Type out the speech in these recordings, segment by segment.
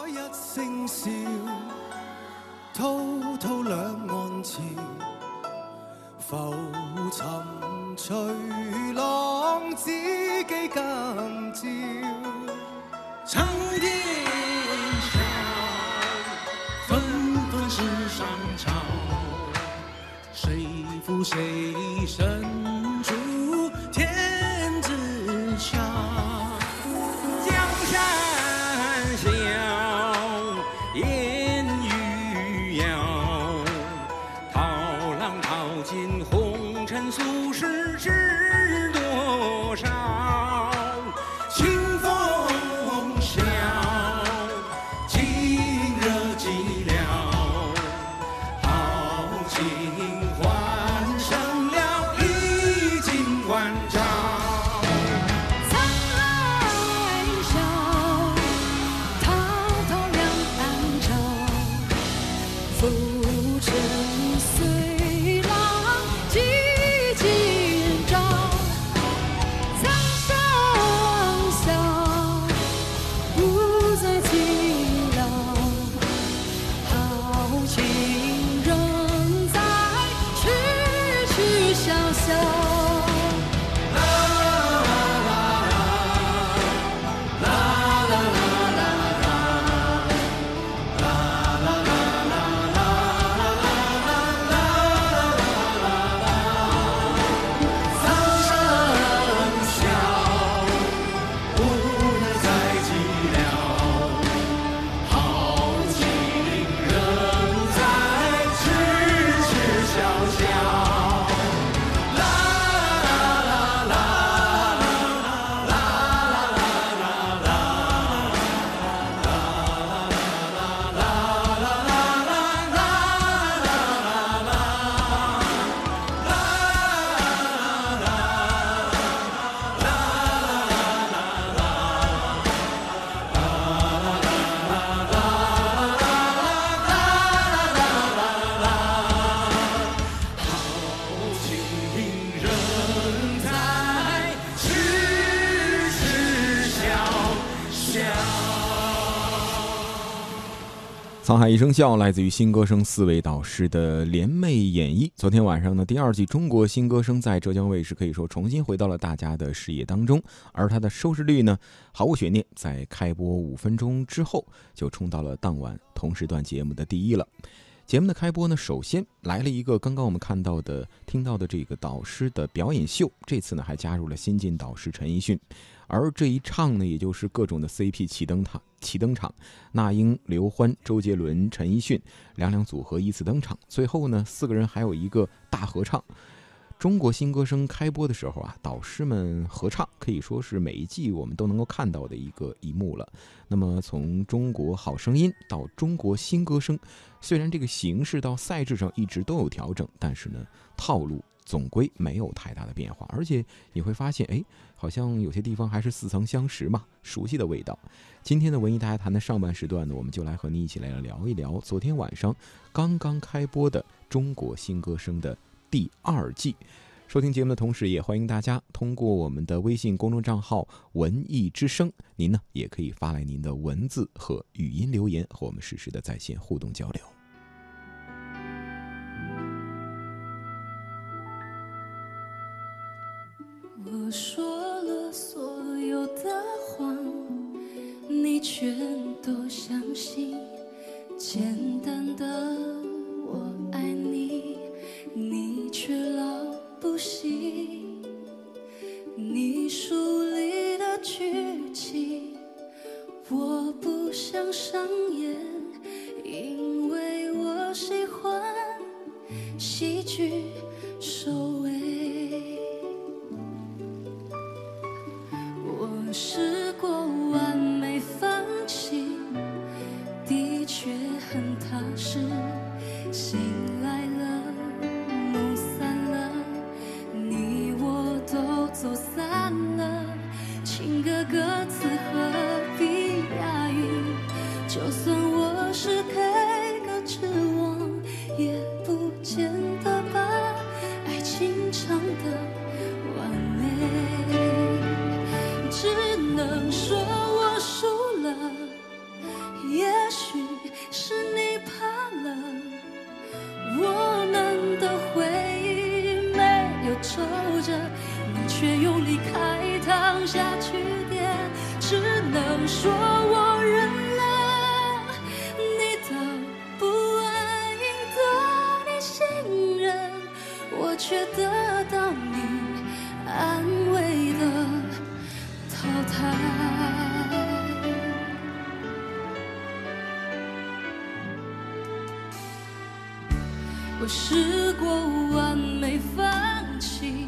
海一声笑，滔滔两岸潮，浮沉随浪，只记今朝。长天笑，纷纷世上潮，谁负谁身故事知多少？沧海一声笑，来自于新歌声四位导师的联袂演绎。昨天晚上呢，第二季《中国新歌声》在浙江卫视可以说重新回到了大家的视野当中，而它的收视率呢，毫无悬念，在开播五分钟之后就冲到了当晚同时段节目的第一了。节目的开播呢，首先来了一个刚刚我们看到的、听到的这个导师的表演秀，这次呢还加入了新晋导师陈奕迅，而这一唱呢，也就是各种的 CP 齐登场，齐登场，那英、刘欢、周杰伦、陈奕迅两两组合依次登场，最后呢，四个人还有一个大合唱。中国新歌声开播的时候啊，导师们合唱可以说是每一季我们都能够看到的一个一幕了。那么从中国好声音到中国新歌声，虽然这个形式到赛制上一直都有调整，但是呢，套路总归没有太大的变化。而且你会发现，哎，好像有些地方还是似曾相识嘛，熟悉的味道。今天的文艺大家谈的上半时段呢，我们就来和你一起来聊一聊昨天晚上刚刚开播的中国新歌声的第二季。收听节目的同时，也欢迎大家通过我们的微信公众账号“文艺之声”，您呢也可以发来您的文字和语音留言，和我们实时的在线互动交流。我说了所有的谎，你全都相信。简单的很踏实。醒来了，开膛下去点只能说我认了。你的不安赢得你信任我却得到你安慰的淘汰。我试过完美放弃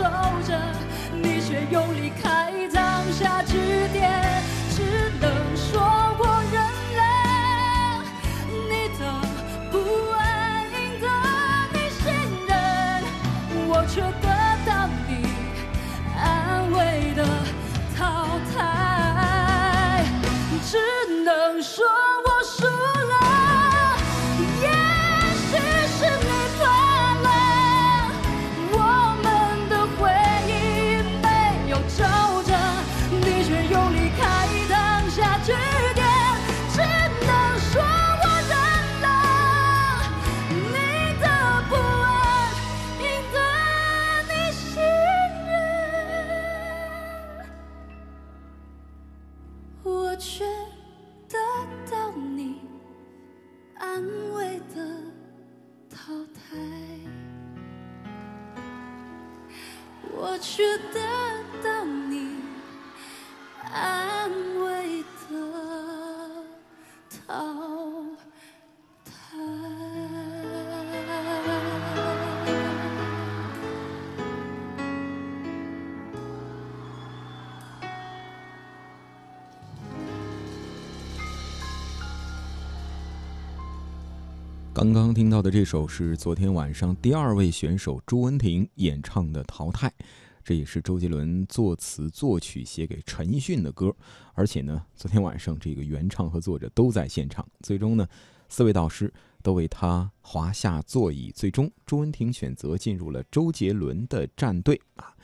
守着，你却又离开葬下句点。只能说我认了，你的不安赢得你信任，我却却得到你安慰的淘汰。刚刚听到的这首是昨天晚上第二位选手朱文婷演唱的《淘汰》，这也是周杰伦作词作曲写给陈奕迅的歌。而且呢，昨天晚上这个原唱和作者都在现场。最终呢，四位导师都为他华下座椅。最终，朱文婷选择进入了周杰伦的战队啊。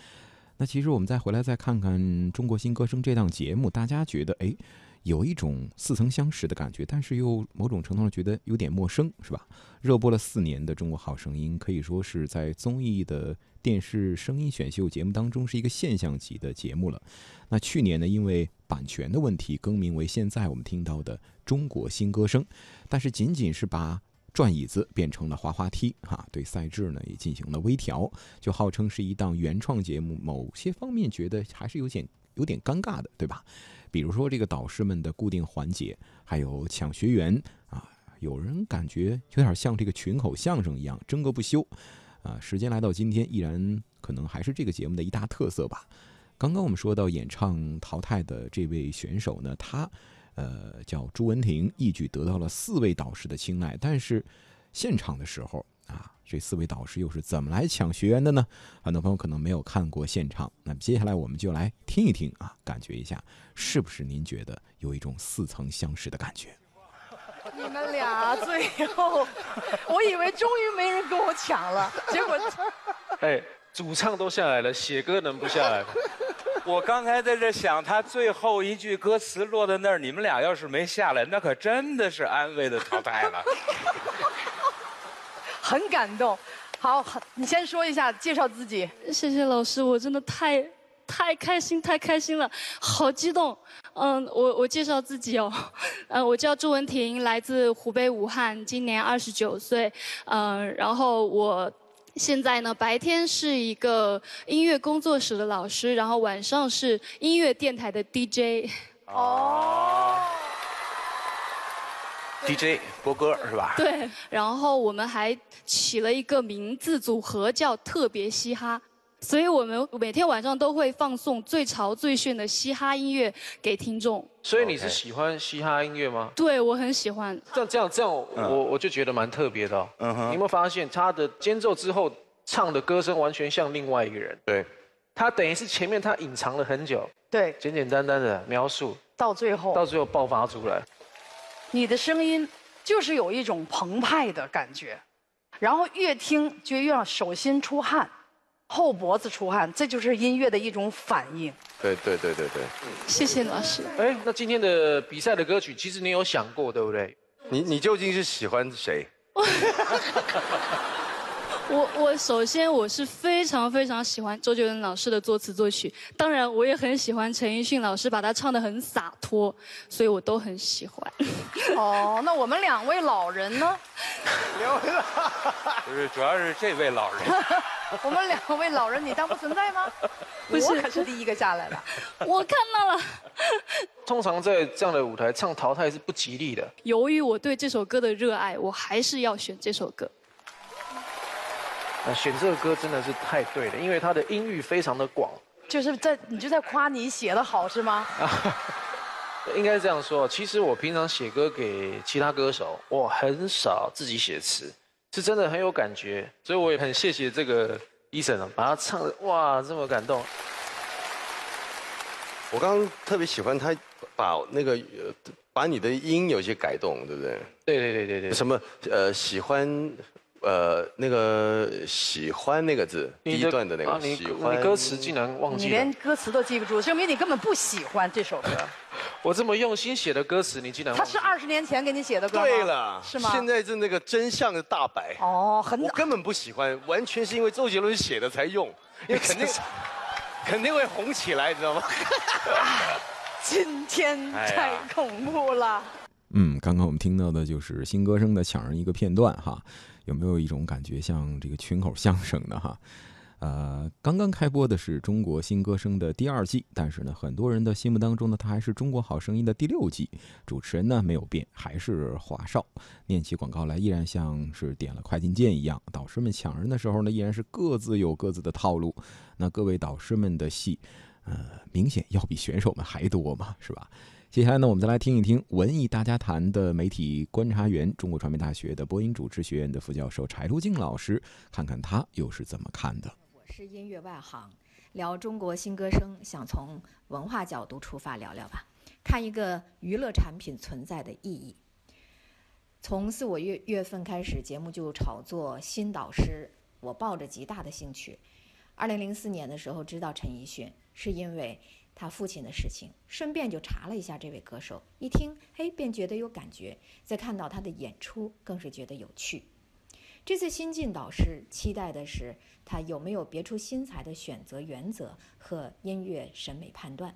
那其实我们再回来再看看《中国新歌声》这档节目，大家觉得哎？有一种似曾相识的感觉，但是又某种程度上觉得有点陌生，是吧？热播了四年的《中国好声音》，可以说是在综艺的电视声音选秀节目当中是一个现象级的节目了。那去年呢，因为版权的问题，更名为现在我们听到的《中国新歌声》，但是仅仅是把转椅子变成了滑滑梯，哈，对赛制呢也进行了微调，就号称是一档原创节目，某些方面觉得还是有点有点尴尬的，对吧？比如说这个导师们的固定环节，还有抢学员啊，有人感觉有点像这个群口相声一样争个不休啊。时间来到今天，依然可能还是这个节目的一大特色吧。刚刚我们说到演唱淘汰的这位选手呢，他呃叫朱文婷，一举得到了四位导师的青睐。但是现场的时候啊，这四位导师又是怎么来抢学员的呢？很多朋友可能没有看过现场，那么接下来我们就来听一听啊，感觉一下是不是您觉得有一种似曾相识的感觉？你们俩最后，我以为终于没人跟我抢了，结果哎，主唱都下来了，写歌能不下来吗？我刚才在这想，他最后一句歌词落在那儿，你们俩要是没下来，那可真的是安慰的淘汰了。很感动。好，好你先说一下，介绍自己。谢谢老师，我真的太太开心，太开心了，好激动。嗯，我我介绍自己哦，嗯，我叫朱文婷，来自湖北武汉，今年二十九岁。嗯，然后我现在呢，白天是一个音乐工作室的老师，然后晚上是音乐电台的 DJ。哦，DJ 播歌是吧？对，然后我们还起了一个名字组合叫“特别嘻哈”，所以我们每天晚上都会放送最潮最炫的嘻哈音乐给听众。所以你是喜欢嘻哈音乐吗？对我很喜欢。这样这样这样，我我就觉得蛮特别的、哦。嗯哼你有没有发现他的间奏之后唱的歌声完全像另外一个人？对，他等于是前面他隐藏了很久，对，简简单单的描述，到最后，到最后爆发出来。你的声音就是有一种澎湃的感觉，然后越听就越让手心出汗，后脖子出汗，这就是音乐的一种反应。对对对对对，谢谢老师。哎，那今天的比赛的歌曲，其实你有想过，对不对？你你究竟是喜欢谁？我我首先我是非常非常喜欢周杰伦老师的作词作曲，当然我也很喜欢陈奕迅老师，把他唱得很洒脱，所以我都很喜欢。哦，那我们两位老人呢？不是，主要是这位老人，我们两位老人，你当不存在吗？不是我可是第一个下来的。我看到了，通常在这样的舞台唱淘汰是不吉利的。由于我对这首歌的热爱，我还是要选这首歌。那选这个歌真的是太对了，因为它的音域非常的广。就是在你就在夸你写的好是吗？应该是这样说，其实我平常写歌给其他歌手，我很少自己写词，是真的很有感觉，所以我也很谢谢这个医生啊，把他唱的哇这么感动。我刚刚特别喜欢他把那个呃把你的音有些改动，对不对？对对对对对，什么呃喜欢呃那个喜欢那个字，第一段的那个喜欢你歌词竟然忘记了，连歌词都记不住，证明你根本不喜欢这首歌。我这么用心写的歌词，你竟然忘记他是二十年前给你写的歌吗对了，是吗？现在是那个真相的大白。哦，很我根本不喜欢，完全是因为周杰伦写的才用，因为肯定 肯定会红起来，你知道吗？今天太恐怖了。嗯，刚刚我们听到的就是新歌声的抢人一个片段哈，有没有一种感觉像这个群口相声呢哈？呃，刚刚开播的是中国新歌声的第二季，但是呢，很多人的心目当中呢，它还是中国好声音的第六季。主持人呢没有变，还是华少。念起广告来，依然像是点了快进键一样。导师们抢人的时候呢，依然是各自有各自的套路。那各位导师们的戏，呃，明显要比选手们还多嘛，是吧？接下来呢，我们再来听一听文艺大家谈的媒体观察员，中国传媒大学的播音主持学院的副教授柴路静老师，看看他又是怎么看的。我是音乐外行，聊中国新歌声，想从文化角度出发聊聊吧，看一个娱乐产品存在的意义。从四五月月份开始，节目就炒作新导师，我抱着极大的兴趣。二零零四年的时候知道陈奕迅，是因为他父亲的事情，顺便就查了一下这位歌手，一听，嘿，便觉得有感觉，再看到他的演出，更是觉得有趣。这次新晋导师期待的是他有没有别出心裁的选择原则和音乐审美判断。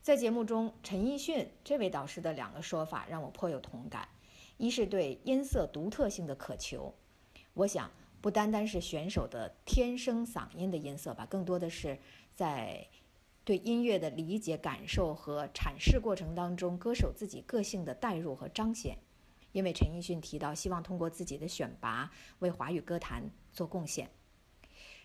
在节目中，陈奕迅这位导师的两个说法让我颇有同感：一是对音色独特性的渴求，我想不单单是选手的天生嗓音的音色吧，更多的是在对音乐的理解、感受和阐释过程当中，歌手自己个性的代入和彰显。因为陈奕迅提到希望通过自己的选拔为华语歌坛做贡献，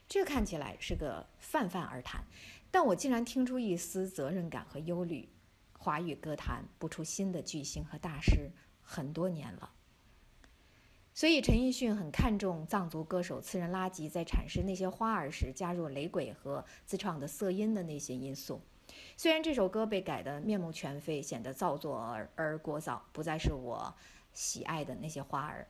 这看起来是个泛泛而谈，但我竟然听出一丝责任感和忧虑。华语歌坛不出新的巨星和大师很多年了，所以陈奕迅很看重藏族歌手次仁拉吉在阐释那些花儿时加入雷鬼和自创的色音的那些因素。虽然这首歌被改得面目全非，显得造作而而聒噪，不再是我。喜爱的那些花儿，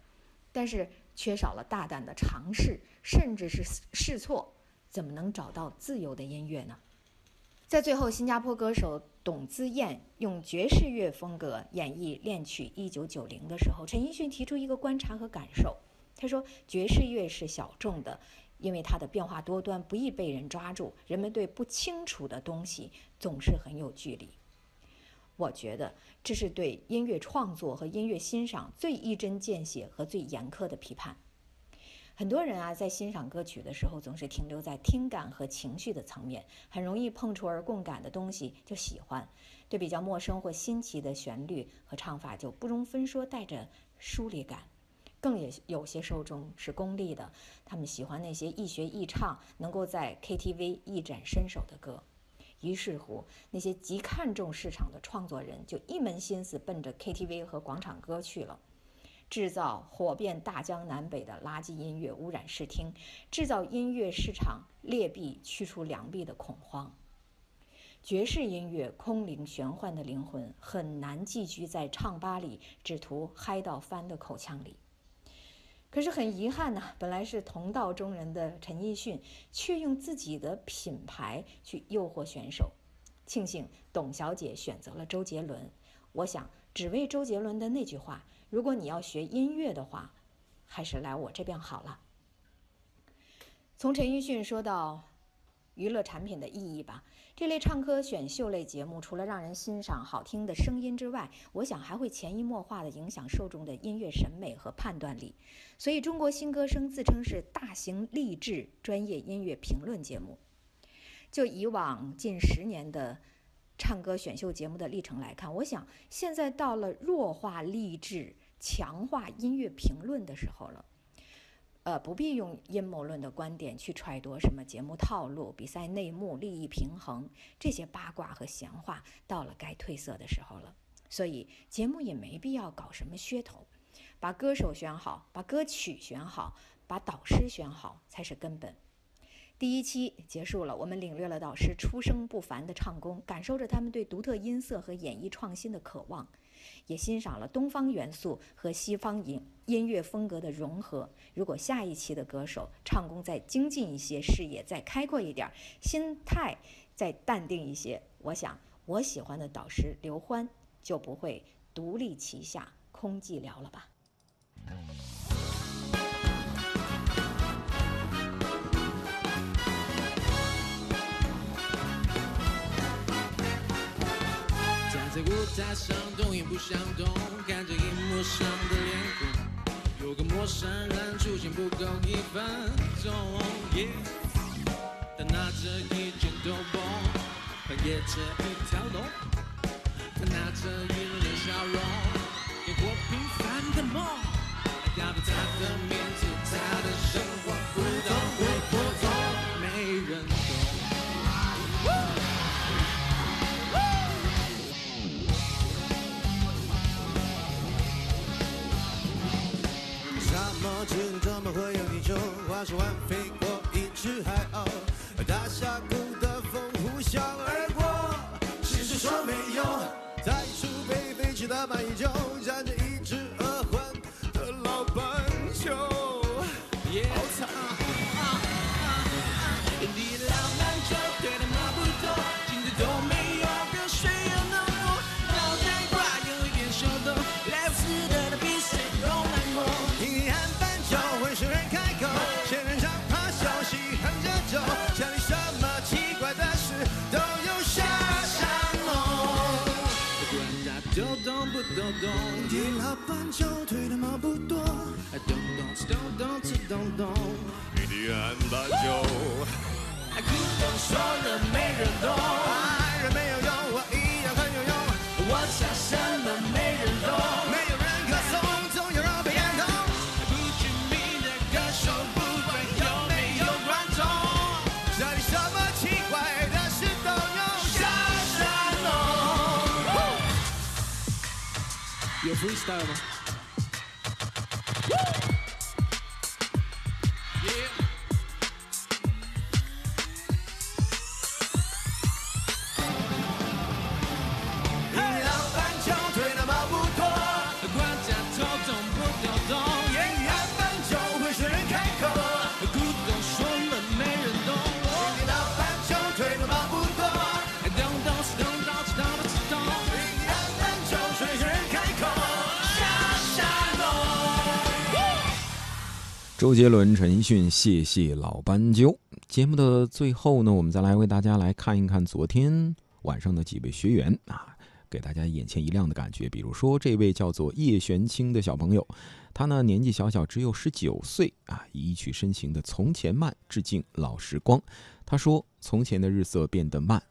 但是缺少了大胆的尝试，甚至是试错，怎么能找到自由的音乐呢？在最后，新加坡歌手董姿燕用爵士乐风格演绎恋曲《一九九零》的时候，陈奕迅提出一个观察和感受。他说：“爵士乐是小众的，因为它的变化多端，不易被人抓住，人们对不清楚的东西总是很有距离。”我觉得这是对音乐创作和音乐欣赏最一针见血和最严苛的批判。很多人啊，在欣赏歌曲的时候，总是停留在听感和情绪的层面，很容易碰触而共感的东西就喜欢；对比较陌生或新奇的旋律和唱法，就不容分说，带着疏离感。更也有些受众是功利的，他们喜欢那些易学易唱、能够在 KTV 一展身手的歌。于是乎，那些极看重市场的创作人就一门心思奔着 KTV 和广场歌去了，制造火遍大江南北的垃圾音乐，污染视听，制造音乐市场劣币驱除良币的恐慌。爵士音乐空灵玄幻的灵魂很难寄居在唱吧里只图嗨到翻的口腔里。可是很遗憾呐、本来是同道中人的陈奕迅，却用自己的品牌去诱惑选手。庆幸董小姐选择了周杰伦。我想，只为周杰伦的那句话：“如果你要学音乐的话，还是来我这边好了。”从陈奕迅说到娱乐产品的意义吧，这类唱歌选秀类节目，除了让人欣赏好听的声音之外，我想还会潜移默化地影响受众的音乐审美和判断力。所以，中国新歌声自称是大型励志专业音乐评论节目。就以往近十年的唱歌选秀节目的历程来看，我想现在到了弱化励志、强化音乐评论的时候了。呃，不必用阴谋论的观点去揣度什么节目套路、比赛内幕、利益平衡这些八卦和闲话，到了该褪色的时候了。所以节目也没必要搞什么噱头，把歌手选好，把歌曲选好，把导师选好才是根本。第一期结束了，我们领略了导师出生不凡的唱功，感受着他们对独特音色和演绎创新的渴望，也欣赏了东方元素和西方音音乐风格的融合。如果下一期的歌手唱功再精进一些，视野再开阔一点，心态再淡定一些，我想我喜欢的导师刘欢就不会独立旗下空寂寥了吧。站在舞台上，动也不想动，看着荧幕上的脸孔，有个陌生人出现不够一分钟。他拿着一件斗篷，扮演着一条龙，他拿着一脸笑容，给我平凡的梦。要不他的名字，种？化十万飞过一只海鸥，大峡谷的风呼啸而过。其实说没有，在储备飞驰的蚂蚁中，动不抖动，你老斑鸠推的毛不多，动动次动动次动动，遗憾斑鸠。咕咚说了没人懂，爱人没有有 freestyle 吗？你周杰伦、陈奕迅，谢谢老斑鸠。节目的最后呢，我们再来为大家来看一看昨天晚上的几位学员啊，给大家眼前一亮的感觉。比如说这位叫做叶玄清的小朋友，他呢年纪小小，只有十九岁啊，以一曲深情的《从前慢》致敬老时光。他说：“从前的日色变得慢，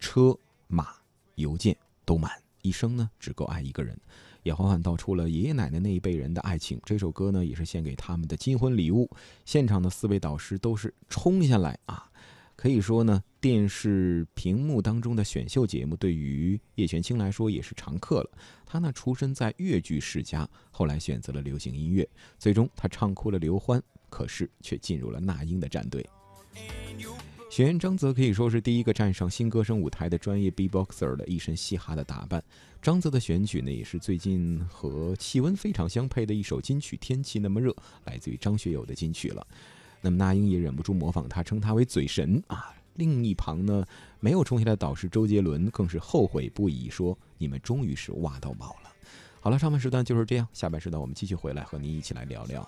车马邮件都慢，一生呢只够爱一个人。”也缓缓道出了爷爷奶奶那一辈人的爱情。这首歌呢，也是献给他们的金婚礼物。现场的四位导师都是冲下来啊，可以说呢，电视屏幕当中的选秀节目对于叶玄清来说也是常客了。他呢，出身在越剧世家，后来选择了流行音乐，最终他唱哭了刘欢，可是却进入了那英的战队。学员张泽可以说是第一个站上新歌声舞台的专业 B-boxer 的一身嘻哈的打扮。张泽的选曲呢，也是最近和气温非常相配的一首金曲《天气那么热》，来自于张学友的金曲了。那么那英也忍不住模仿他，称他为嘴神啊。另一旁呢，没有冲下来的导师周杰伦更是后悔不已，说：“你们终于是挖到宝了。”好了，上半时段就是这样，下半时段我们继续回来和您一起来聊聊。